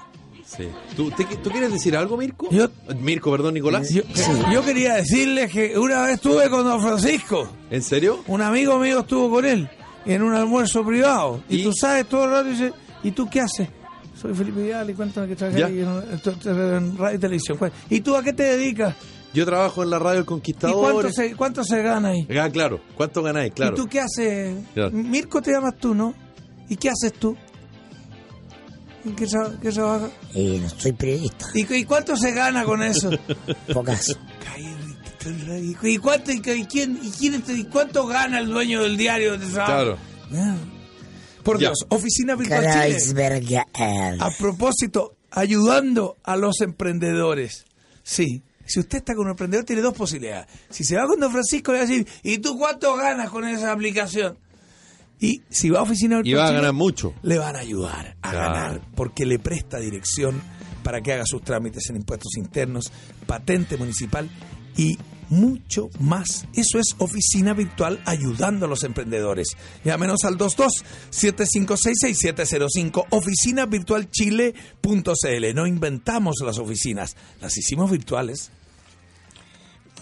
Sí. ¿Tú, te- ¿Tú quieres decir algo, Mirko? Yo- Mirko, perdón, Nicolás. Yo, yo quería decirles que una vez estuve con don Francisco. ¿En serio? Un amigo mío estuvo con él en un almuerzo privado. Y, ¿Y? tú sabes todo el rato dice, ¿y tú qué haces? Soy Felipe Vidal y cuéntame que trabajas en, en- en radio y televisión. ¿Y tú a qué te dedicas? Yo trabajo en la radio El ¿Y cuánto Conquistador. se, cuánto se gana ahí? Ah, claro. ¿Cuánto ganáis? Claro. ¿Y tú qué haces? Ya. Mirko te llamas tú, ¿no? ¿Y qué haces tú? ¿En qué, tra- qué trabajas? Eh, no soy periodista. ¿Y, cu- y cuánto se gana con eso? Pocas. ¿Y, y cuánto, y, y quién, y, quién y cuánto gana el dueño del diario de trabajo? Claro. Ah. Por Ya. Dios, Oficina Virtual Chile. Kreisberger. A propósito, ayudando a los emprendedores. Sí. Si usted está con un emprendedor, tiene dos posibilidades. Si se va con Don Francisco, le va a decir, ¿y tú cuánto ganas con esa aplicación? Y si va a Oficina Y Virtual va a ganar mucho. le van a ayudar a Claro. ganar porque le presta dirección para que haga sus trámites en impuestos internos, patente municipal y mucho más. Eso es oficina virtual ayudando a los emprendedores. Llámenos al 22-7566-705 oficinavirtualchile.cl. No inventamos las oficinas, las hicimos virtuales.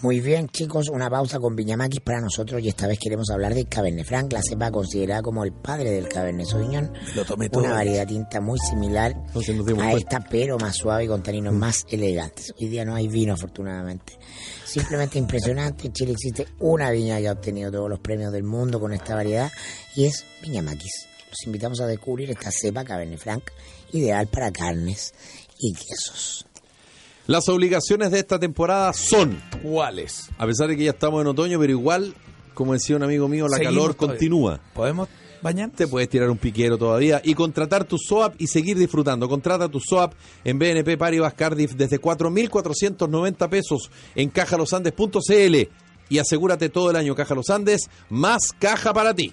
Muy bien, chicos, una pausa con Viñamaquis para nosotros y esta vez queremos hablar de Cabernet Franc, la cepa considerada como el padre del Cabernet Sauvignon. Lo tomé todo. Una variedad tinta muy similar a cuenta. esta, pero más suave y con taninos más elegantes. Hoy día no hay vino, afortunadamente. Simplemente impresionante. En Chile existe una viña que ha obtenido todos los premios del mundo con esta variedad y es Viñamaquis. Los invitamos a descubrir esta cepa Cabernet Franc, ideal para carnes y quesos. Las obligaciones de esta temporada son, ¿Cuáles? a pesar de que ya estamos en otoño, pero igual, como decía un amigo mío, la Seguimos calor todavía. continúa. ¿Podemos Te puedes tirar un piquero todavía y contratar tu SOAP y seguir disfrutando. Contrata tu SOAP en BNP Paribas Cardiff desde 4.490 pesos en cajalosandes.cl y asegúrate todo el año Caja Los Andes, más caja para ti.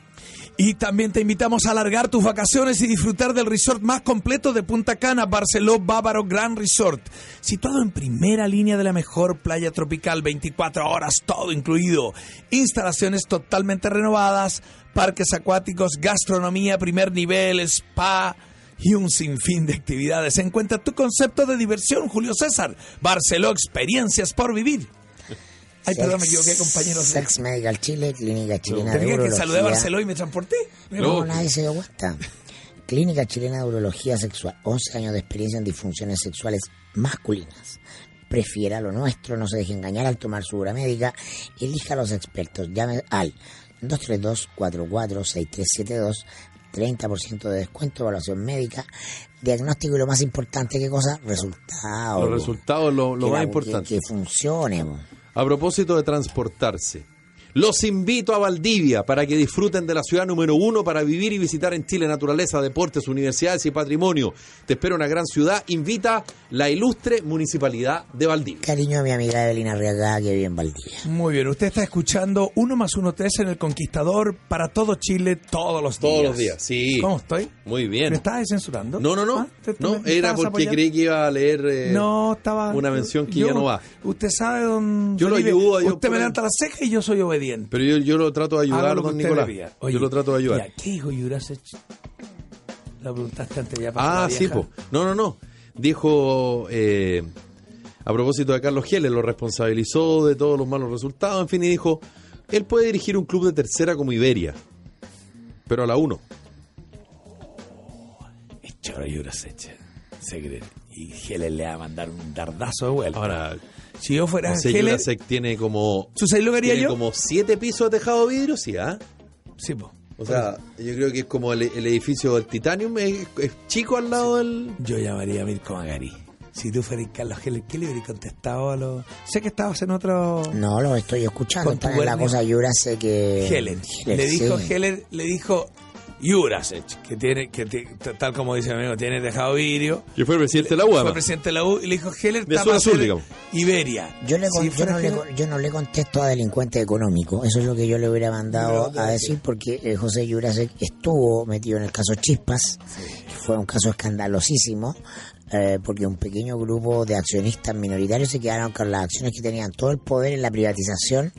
Y también te invitamos a alargar tus vacaciones y disfrutar del resort más completo de Punta Cana, Barceló Bávaro Grand Resort. Situado en primera línea de la mejor playa tropical, 24 horas, todo incluido. Instalaciones totalmente renovadas, parques acuáticos, gastronomía, primer nivel, spa y un sinfín de actividades. Encuentra tu concepto de diversión, Julio César. Barceló, experiencias por vivir. Ay, perdón, me equivoqué, compañeros. Sex Medical Chile, Clínica Chilena de dije que Urología. saludé a Barceló y me transporté. No, nadie se dio cuenta. Clínica Chilena de Urología Sexual. 11 años de experiencia en disfunciones sexuales masculinas. prefiera lo nuestro, no se deje engañar al tomar su hora médica, elija a los expertos, llame al 232-446372, 30% de descuento, evaluación médica, diagnóstico y lo más importante, ¿qué cosa? Resultados. Los resultados, lo, lo Que más la- importante. Que, que funcione. A propósito de transportarse, los invito a Valdivia para que disfruten de la ciudad número uno para vivir y visitar en Chile naturaleza, deportes, universidades y patrimonio. Te espera una gran ciudad. Invita la ilustre municipalidad de Valdivia. Cariño a mi amiga Evelyn Arriaga que vive en Valdivia. Muy bien, usted está escuchando 1 más 1 3 en El Conquistador para todo Chile todos los días. Todos los días, sí. ¿Cómo estoy? Muy bien. ¿Me estás censurando? No, no, no. Ah, ¿te- te- no, me era porque apoyando? creí que iba a leer eh, No, estaba. una mención que yo- ya no va. Usted sabe, don. Yo lo ayudo, yo Usted me levanta la ceja y yo soy obediente. Pero yo, yo lo trato de ayudar, don Nicolás. yo lo trato de ayudar. ya, ¿Qué dijo Jurasech? La preguntaste antes ya para Ah, sí, po. No, no, no. Dijo, eh, a propósito de Carlos Gieles, lo responsabilizó de todos los malos resultados, en fin, y dijo, él puede dirigir un club de tercera como Iberia, pero a la 1. Es choro Jurasech. Se cree. Y Geles le va a mandar un dardazo de vuelta. Ahora, si yo fuera José Geles. Jurasek tiene como... ¿Tú sabes lo que haría Tiene yo? como siete pisos de tejado de vidrio, sí, ¿ah? Sí, po. O sea, yo creo que es como el, el edificio del Titanium, es, es chico al lado del... Yo llamaría a Mirko Magari. Si tú fueras Carlos Geles, ¿qué le hubieras contestado a los.? Sé que estabas en otro. No, lo estoy escuchando. Con tu Está en la cosa Yura sé que... Heller. Heller, Le dijo sí. Heller, le dijo Jurasech, que tiene, que tal como dice mi amigo, tiene dejado vidrio. Que fue presidente de la UAM. Fue presidente de la U y le dijo Heller De está sur a para sur, ser digamos. Iberia. Yo, le, con- Si yo, no le, yo no le contesto a delincuente económico. Eso es lo que yo le hubiera mandado a decir porque eh, José Yurasek estuvo metido en el caso Chispas, que fue un caso escandalosísimo, eh, porque un pequeño grupo de accionistas minoritarios se quedaron con las acciones que tenían todo el poder en la privatización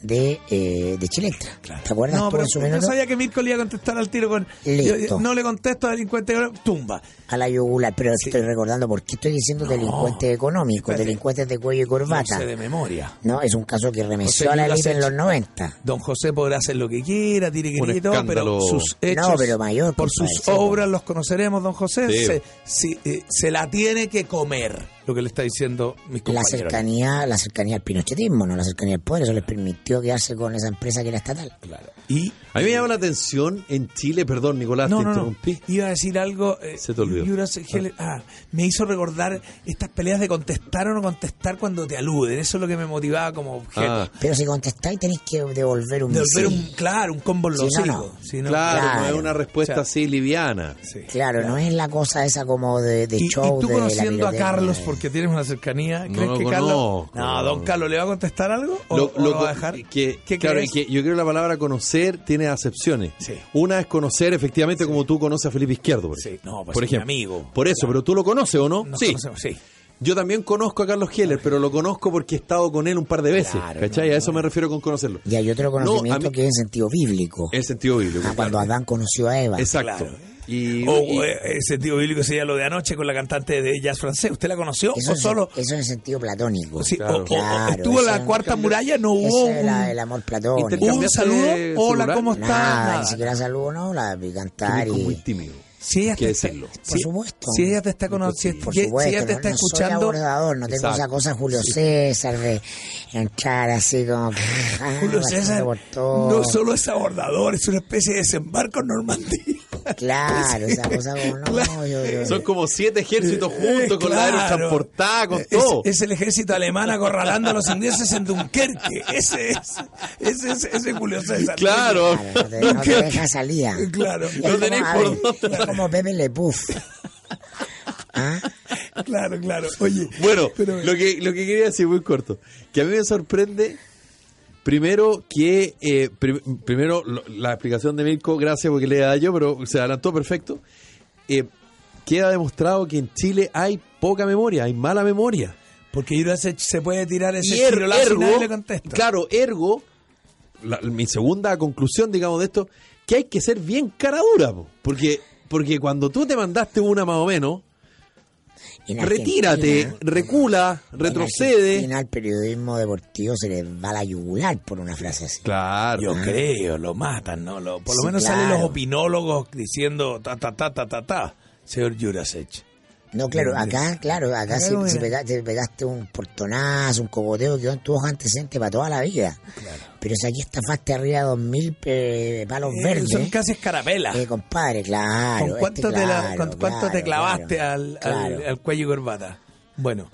de, eh, de Chilectra. ¿Te acuerdas No, en su yo sabía que Mirko le iba a contestar al tiro con. Listo. yo- yo no le contesto a delincuente, tumba. A la yugular, pero estoy recordando por qué estoy diciendo delincuentes económicos, Espérate. delincuentes de cuello y No corbata. sé de memoria. No, es un caso que remeció José a la. LIP en los 90. Don José podrá hacer lo que quiera, tire que todo, pero sus hechos, No, pero mayor, por sus obras los conoceremos, don José. Sí. Se, si- eh, se la tiene que comer, lo que le está diciendo mis La compañeros. cercanía, la cercanía al pinochetismo, no la cercanía al poder, eso les permitió quedarse con esa empresa que era estatal. Claro. Y A mí me llama la atención en Chile, perdón Nicolás, no, te no, no. interrumpí. Iba a decir algo. eh, Se te olvidó. Heller- ah, me hizo recordar estas peleas de contestar o no contestar cuando te aluden. Eso es lo que me motivaba como objeto. Ah, Pero si contestáis tenéis que devolver un Devolver un, claro, un combo en los Sí, no. Si no- claro, no es una respuesta O sea, así liviana. sí. Claro, no es la cosa esa como de, de Y, y show tú de la conociendo a Carlos de- porque tienes una cercanía, ¿crees No que Carlos. No, don Carlos le va a contestar algo o, Lo- o lo lo va a dejar? que, ¿Qué claro, crees? que yo creo que la palabra conocer tiene acepciones. Sí. Una es conocer efectivamente como tú conoces a Felipe Izquierdo, por Sí. No, pues por es mi ejemplo. amigo. Por eso, pero tú lo conoces o no? Nos sí. conocemos, sí. Yo también conozco a Carlos Heller, pero lo conozco porque he estado con él un par de veces. Claro, ¿Cachai? no, a eso no. me refiero con conocerlo. Y hay otro No, conocimiento mí- que es en sentido bíblico. En sentido bíblico. Ah, cuando. Adán conoció a Eva. Exacto. Claro. Y, O y- eh, ese tío bíblico sería lo de anoche con la cantante de jazz francés. ¿Usted la conoció Eso, o en, solo eso en sentido platónico. sí, Claro. o- o- o Claro, estuvo en la cuarta muralla? No hubo la- el amor platónico. un ¿Intercambiaste saludo. Hola, celular? ¿cómo está? Nada, Nada. ni siquiera saludo, no, la vi cantar y... muy tímido. Si ella te está. Por si- supuesto. Si ella te está conociendo, Por si, supuesto, ella te no, está no soy escuchando, abordador, no tengo Exacto. esa cosa Julio César de entrar así como... ah, Julio pasando César no solo es abordador, es una especie de desembarco en Normandía. Claro, esa cosa como... No, yo, yo- Son como siete ejércitos juntos, con la claro. aerotransportada, con Es- todo. Es, el ejército alemán acorralando a los ingleses en Dunkerque. Ese es. Ese es ese es Julio César. Claro. Claro, no te, no te deja salida. Claro. Es No como, tenéis por ver, dónde. Es como Pepe Le Puff. ¿Ah? Claro, claro. Oye. Bueno, pero- lo que lo que quería decir muy corto, que a mí me sorprende primero que eh, pri- primero lo- la explicación de Mirko, gracias porque le da yo, pero se adelantó perfecto. Eh, queda demostrado que en Chile hay poca memoria, hay mala memoria. Porque se puede tirar ese Y er- y ergo, le contesta. claro, ergo, la- mi segunda conclusión, digamos, de esto, que hay que ser bien cara dura, po, porque porque cuando tú te mandaste una más o menos, En retírate, recula, en retrocede. Argentina, al periodismo deportivo se les va la yugular por una frase así. Claro. Yo creo, lo matan, ¿no? Lo- por lo Sí, menos salen los opinólogos diciendo ta, ta, ta, ta, ta, ta, señor Jurasek. No, claro, acá, claro, acá si, Claro, si pegaste un portonazo, un cogoteo, quedó en tu hoja antecedente para toda la vida. Pero si aquí estafaste arriba dos mil eh, palos Eh, verdes. Son casi escarapelas. Eh, compadre, claro. ¿Con cuánto, este, te, la- claro, con cuánto te claro, clavaste claro, al, al- claro. al cuello y corbata? Bueno,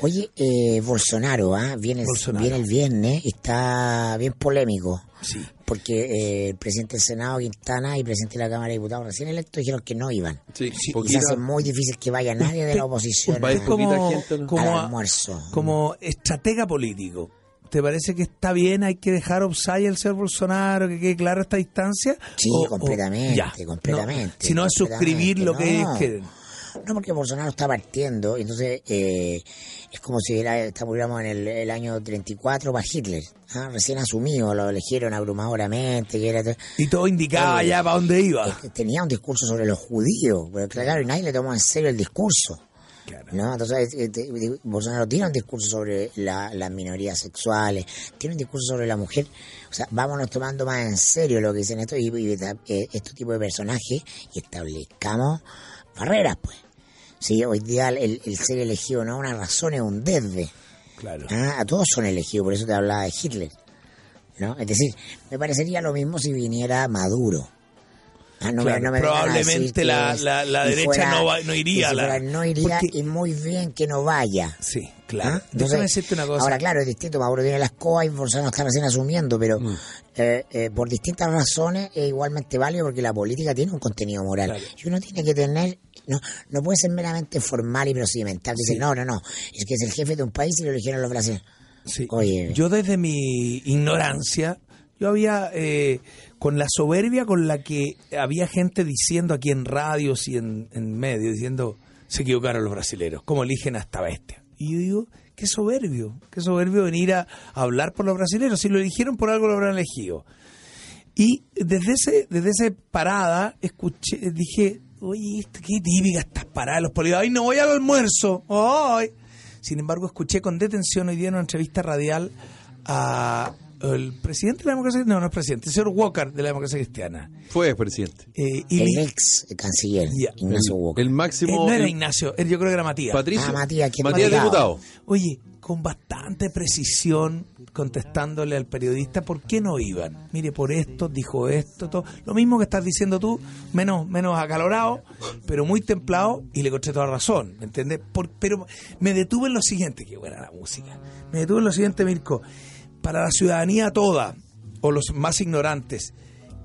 Oye, eh, Bolsonaro, ¿ah? Viene, el- Bolsonaro. viene el viernes y está bien polémico. sí. Porque eh, el presidente del Senado, Quintana, y el presidente de la Cámara de Diputados recién electos dijeron que no iban. Sí, Y se poquita- hace muy difícil que vaya nadie de la oposición Va a como, poquita gente, ¿no? como, al almuerzo. como estratega político. ¿Te parece que está bien? ¿Hay que dejar offside al señor Bolsonaro? ¿Que quede clara esta distancia? Sí, completamente, completamente, No, si no es suscribir lo que ellos quieren. No, porque Bolsonaro está partiendo, entonces eh, es como si era, en el, el año 34 para Hitler, ¿ah? recién asumido, lo eligieron abrumadoramente, que era Y todo indicaba Oye, ya para dónde iba. este, tenía un discurso sobre los judíos, pero claro, y nadie le tomó en serio el discurso. Claro. ¿no? Entonces, eh, te- te- Bolsonaro tiene un discurso sobre la- las minorías sexuales, tiene un discurso sobre la mujer. O sea, vámonos tomando más en serio lo que dicen estos y, y, eh, estos tipos de personajes y establezcamos barreras, pues. Sí, hoy día el, el ser elegido no es una razón, es un desde. Claro. Ah, a todos son elegidos, por eso te hablaba de Hitler. ¿no? Es decir, me parecería lo mismo si viniera Maduro. Ah, no Claro, no me probablemente la- la- la derecha no va- no iría si la- no iría porque- y muy bien que no vaya. Sí, claro. ¿Ah? Entonces, decirte una cosa. Ahora, claro, es distinto. Maduro tiene las coas y Bolsonaro está recién asumiendo, pero Mm. eh, eh, por distintas razones es igualmente válido porque la política tiene un contenido moral. Claro. Y uno tiene que tener, no no puede ser meramente formal y procedimental. Dice, Sí. no, no, no, es que es el jefe de un país y lo eligieron los brasileños. Sí. Oye. Yo desde mi ignorancia, yo había, eh, con la soberbia con la que había gente diciendo aquí en radios y en, en medios, diciendo, se equivocaron los brasileros, ¿cómo eligen a esta bestia? Y yo digo, qué soberbio, qué soberbio venir a, hablar por los brasileros, si lo eligieron por algo lo habrán elegido. Y desde ese, desde esa parada, escuché, dije, oye, esto, qué típica estas paradas los políticos. Ay, no voy al almuerzo. Ay. Sin embargo, escuché con detención hoy día en una entrevista radial a el presidente de la democracia, no, no es presidente, el señor Walker de la democracia cristiana. Fue presidente. Eh, y El ex canciller. Ignacio Walker. El eh, máximo. no era el- Ignacio, él yo creo que era Matías. Patricio. Ah, Matías, es Matías diputado. diputado. Oye, con bastante precisión contestándole al periodista por qué no iban. Mire, por esto, dijo esto, todo. Lo mismo que estás diciendo tú, menos, menos acalorado, pero muy templado, y le encontré toda razón, ¿me entiendes? Por- pero me detuve en lo siguiente, qué buena la música. Me detuve en lo siguiente, Mirko. Para la ciudadanía toda, o los más ignorantes,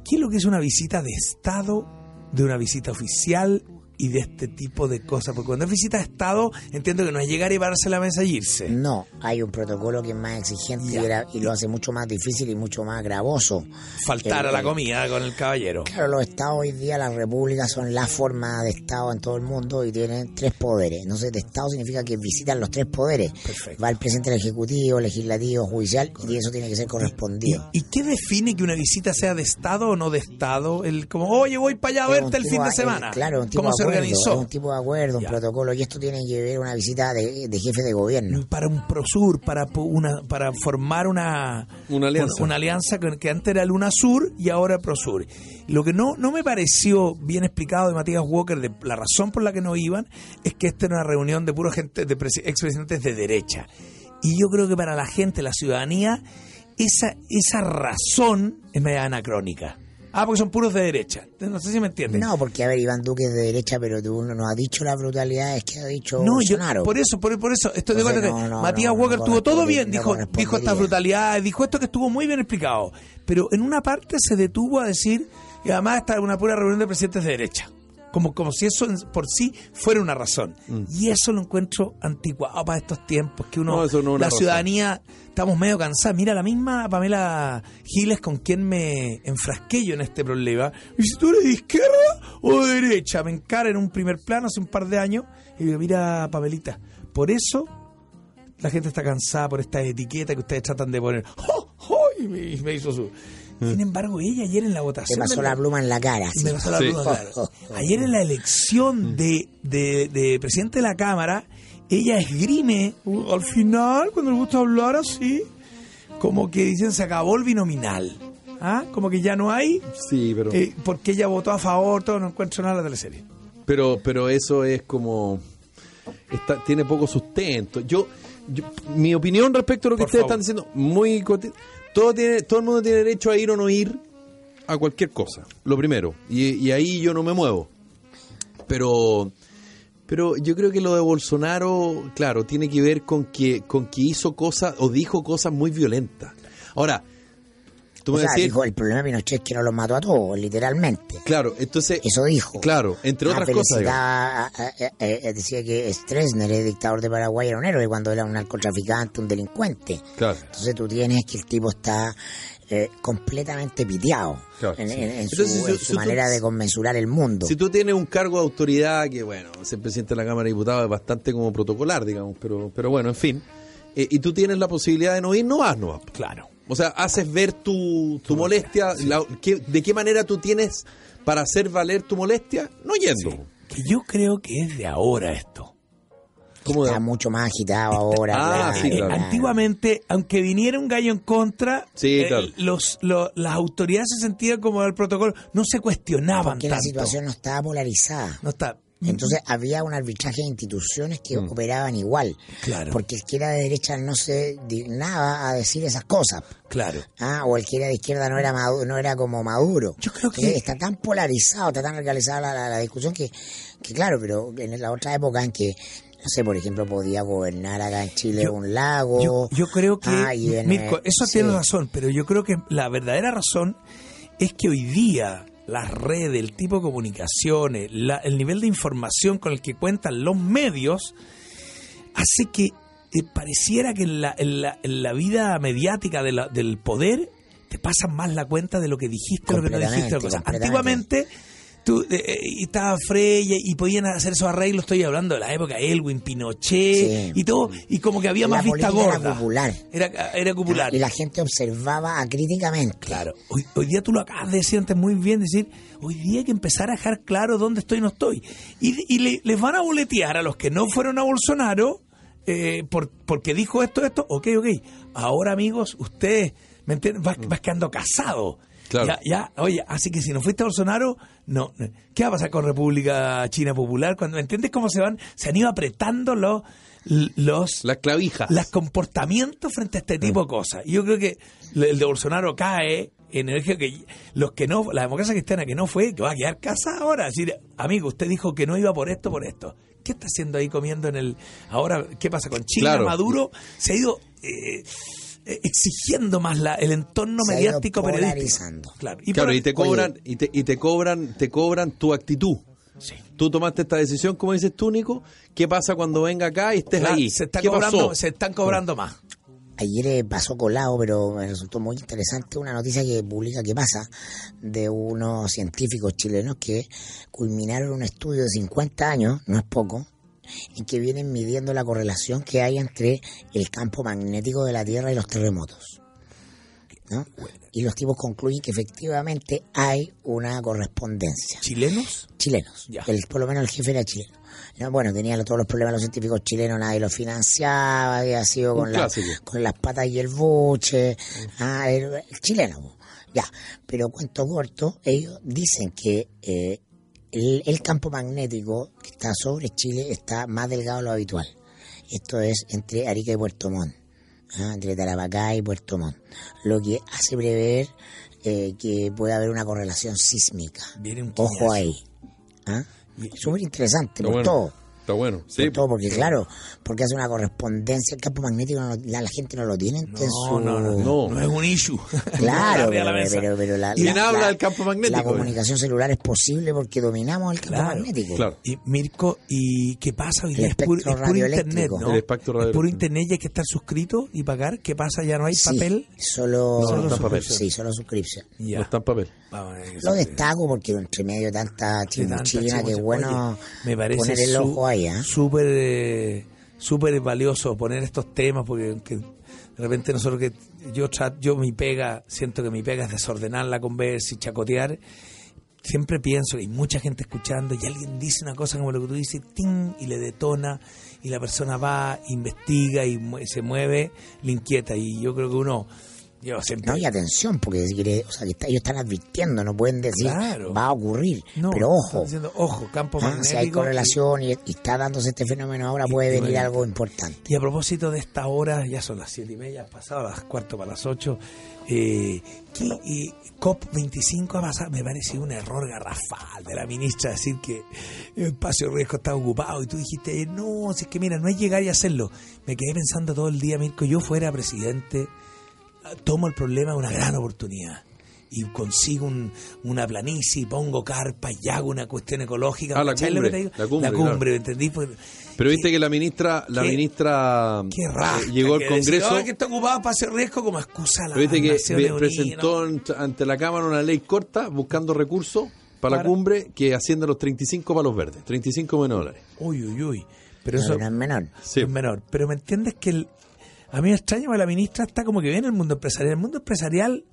¿qué es lo que es una visita de Estado, de una visita oficial y de este tipo de cosas? Porque cuando es visita de Estado, entiendo que no es llegar y pararse la mesa y irse. No, hay un protocolo que es más exigente y, y lo hace mucho más difícil y mucho más gravoso. Faltar El- a la comida con el caballero. Claro, los estados hoy día, las repúblicas son la forma de estado en todo el mundo y tienen tres poderes. Entonces, de estado significa que visitan los tres poderes. Perfecto. Va el presidente del ejecutivo, legislativo, judicial y eso tiene que ser ¿Y, correspondido. y qué define que una visita sea de Estado o no de Estado? El como, oye, voy para allá a verte el fin de semana. claro, un tipo ¿Cómo se organizó? un tipo de acuerdo, un Ya. protocolo y esto tiene que ver una visita de, de jefe de gobierno. para un Prosur, para una para formar una Una alianza. una, una alianza que, que antes era Luna Sur y ahora Prosur. Lo que no no me pareció bien explicado de Matías Walker de la razón por la que no iban es que esta era una reunión de pura gente de presi- expresidentes de derecha. Y yo creo que para la gente, la ciudadanía, esa esa razón es media anacrónica. Ah, porque son puros de derecha. No sé si me entiendes. No, porque a ver, Iván Duque es de derecha, pero tú no nos has dicho las brutalidades que ha dicho No, yo, Bolsonaro. por eso, por, por eso, estoy de Entonces, acuerdo que no, no, Matías Walker tuvo todo bien, dijo, dijo estas brutalidades, dijo esto que estuvo muy bien explicado, pero en una parte se detuvo a decir, y además está una pura reunión de presidentes de derecha, como, como si eso por sí fuera una razón. Mm. Y eso lo encuentro anticuado para estos tiempos, que uno, No, no la razón. ciudadanía, estamos medio cansados. Mira, la misma Pamela Giles con quien me enfrasqué yo en este problema. Y si tú eres de izquierda o de derecha, me encara en un primer plano hace un par de años y digo, mira, Pamelita, por eso la gente está cansada por esta etiqueta que ustedes tratan de poner. ¡Oh, oh! Y me, y me hizo su... Sin embargo, ella ayer en la votación... pasó de la pluma en la cara. sí. me pasó la Sí. duda, claro. Ayer en la elección de, de, de presidente de la Cámara, ella esgrime uh, al final, cuando le gusta hablar así, como que dicen se acabó el binominal. ¿Ah? Como que ya no hay, Sí, pero. eh, porque ella votó a favor, todo, no encuentro nada en la teleserie. Pero, pero eso es como. está, tiene poco sustento. Yo, yo- mi opinión respecto a lo que Por ustedes favor. están diciendo, muy todo tiene, todo el mundo tiene derecho a ir o no ir a cualquier cosa. Lo primero, y, ahí yo no me muevo. Pero, pero yo creo que lo de Bolsonaro, claro, tiene que ver con que, con que hizo cosas o dijo cosas muy violentas. Ahora, tú O me sea, decías, dijo, el problema de Pinochet es que no los mató a todos, literalmente. claro, entonces, Eso dijo. claro, entre otras cosas. a- a- a- a- decía que Stroessner, el dictador de Paraguay, era un héroe cuando era un narcotraficante, un delincuente. Claro. Entonces tú tienes que el tipo está eh, completamente piteado Claro, en, sí. en- en Entonces, su, si- en si su tú- manera de conmensurar el mundo. Si tú tienes un cargo de autoridad que, bueno, ser presidente de la Cámara de Diputados es bastante como protocolar, digamos, pero, pero bueno, en fin. eh, y tú tienes la posibilidad de no ir, no vas, no vas. Claro. O sea, haces ver tu, tu molestia, la- ¿qué- ¿de qué manera tú tienes para hacer valer tu molestia? No yendo. Que yo creo que es de ahora esto. ¿Cómo de- está mucho más agitado ahora. Ah, claro, sí, claro. Antiguamente, aunque viniera un gallo en contra, Sí, eh, claro. los, lo- las autoridades se sentían como el protocolo, no se cuestionaban Porque la tanto. situación no estaba polarizada. No está. Entonces había un arbitraje de instituciones que Mm. operaban igual. Claro. Porque el que era de derecha no se dignaba a decir esas cosas. Claro. Ah, o el que era de izquierda no era Maduro, no era como Maduro. Yo creo que- Entonces, está tan polarizado, está tan radicalizada la, la- la discusión que, que claro, pero en la otra época en que no sé, por ejemplo, podía gobernar acá en Chile Yo- un lago. Yo, yo creo que, Ah, en, Mirko, eso sí. tiene razón, pero yo creo que la verdadera razón es que hoy día las redes, el tipo de comunicaciones, la- el nivel de información con el que cuentan los medios, hace que eh, pareciera que en la, en la- en la vida mediática de la- del poder te pasan más la cuenta de lo que dijiste, lo que no dijiste. O antiguamente tú, eh, eh, y estaba Freya y podían hacer esos arreglos, estoy hablando de la época Elwin, Pinochet Sí. y todo, y como que había La más vista política era gorda. popular. Era, era popular. Y la gente observaba críticamente. Claro. Hoy, hoy día tú lo acabas de decir antes muy bien, decir, hoy día hay que empezar a dejar claro dónde estoy y no estoy. Y, y le- les van a boletear a los que no fueron a Bolsonaro eh, por, porque dijo esto, esto, ok, ok. Ahora, amigos, ustedes, ¿me entienden? Vas, vas quedando casado. Claro. Ya, ya, oye, así que si no fuiste a Bolsonaro, no. no. ¿Qué va a pasar con República China Popular? Cuando, ¿Me entiendes cómo se van? Se han ido apretando los, los, Las clavijas. los comportamientos frente a este tipo de cosas. Y yo creo que el de Bolsonaro cae en el hecho que los que no, la democracia cristiana que no fue, que va a quedar casada ahora. Es decir, amigo, usted dijo que no iba por esto, por esto. ¿Qué está haciendo ahí comiendo en el... Ahora, ¿qué pasa con China? Claro. Maduro se ha ido eh, eh, exigiendo más la, el entorno Se mediático periodístico. Claro. claro, por- y te cobran, y te, y te cobran, te cobran tu actitud. Sí. Tú tomaste esta decisión, como dices tú, Nico. ¿Qué pasa cuando venga acá y estés Claro, ahí? se, está ¿Qué cobrando, pasó? se están cobrando más. Ayer eh, pasó colado, pero me resultó muy interesante una noticia que publica que pasa de unos científicos chilenos que culminaron un estudio de 50 años, no es poco, en que vienen midiendo la correlación que hay entre el campo magnético de la Tierra y los terremotos. ¿no? Y los tipos concluyen que efectivamente hay una correspondencia ¿Chilenos? chilenos. Ya. El, por lo menos el jefe era chileno. No, bueno, tenían todos los problemas los científicos chilenos, nadie los financiaba, había sido con, la- con las patas y el buche. Ah, el, el chileno. Ya, pero cuento corto, ellos dicen que eh, el, el campo magnético que está sobre Chile está más delgado de lo habitual. Esto es entre Arica y Puerto Montt, ah, entre Tarapacá y Puerto Montt, lo que hace prever eh, que puede haber una correlación sísmica. Viene un Ojo ahí. ¿Ah? Súper interesante por bueno. todo. Está bueno. Por Sí. todo, porque claro, porque hace una correspondencia. El campo magnético no la, la gente no lo tiene. No, no, no, no, No. es un issue. Claro, pero, la mesa. pero, pero la, ¿Quién la- habla la- del campo magnético? La comunicación celular es posible porque dominamos el campo Claro, magnético. claro. Y Mirko, ¿y qué pasa hoy El? Es puro, espectro es puro internet, radioeléctrico. ¿no? El espectro Es puro internet y hay que estar suscrito y pagar. ¿Qué pasa? ¿Ya no hay Sí, papel? Solo, No, no papel. Sí, solo suscripción. Ya. No está en papel. A Lo destaco porque entre medio tanta chimuchina que bueno me parece poner el su- ojo ahí, ¿ah? súper eh, súper valioso poner estos temas porque que de repente nosotros que yo yo mi pega siento que mi pega es desordenar la conversa y chacotear siempre pienso que hay mucha gente escuchando y alguien dice una cosa como lo que tú dices y le detona y la persona va investiga y se mueve le inquieta y yo creo que uno Yo siempre. No, y atención, porque o sea, ellos están advirtiendo, no pueden decir Claro. va a ocurrir. No, pero ojo, diciendo, ojo, campo ah, magnético. si hay correlación y, y está dándose este fenómeno ahora, puede venir algo importante. Y a propósito de esta hora, ya son las siete y media, pasado las cuarto para las ocho, eh, que eh, COP25 ha pasado, me parece un error garrafal de la ministra decir que el espacio de riesgo está ocupado y tú dijiste, no, si es que mira, no es llegar y hacerlo. Me quedé pensando todo el día, Mirko, yo fuera presidente, tomo el problema de una gran oportunidad. Y consigo un- una planicie y pongo carpa y hago una cuestión ecológica. Ah, la ¿Cachai lo cumbre, que te digo? la cumbre, La cumbre, ¿entendí? Pues, Pero viste que la ministra, la qué- ministra Qué eh, rasca llegó al Congreso. "Ay, que está ocupado para hacer riesgo como excusa a la Pero viste que Naciones ve- Unidas", presentó ante la Cámara una ley corta buscando recursos para, la cumbre que asciende a los 35 para los verdes, 35 millones de dólares. Uy, uy, uy. Pero No, eso no es menor. Sí. es menor. Pero me entiendes que el, a mí me extraña que la ministra está como que viene el mundo empresarial. El mundo empresarial,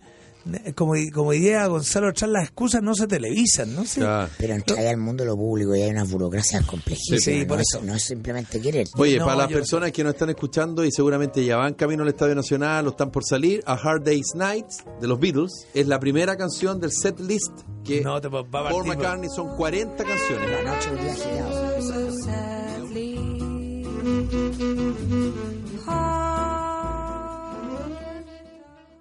eh, como, como diría Gonzalo Char, las excusas no se televisan, no sé. Ya. Pero al mundo lo público y hay unas burocracias complejísimas. Sí, sí, por no, eso. es, no es simplemente querer. Oye, No, para las yo- personas que nos están escuchando y seguramente ya van camino al Estadio Nacional o están por salir, A Hard Day's Night de los Beatles es la primera canción del set list que No, te va- Paul partir- McCartney son 40 canciones. La noche un día agitado. so sadly.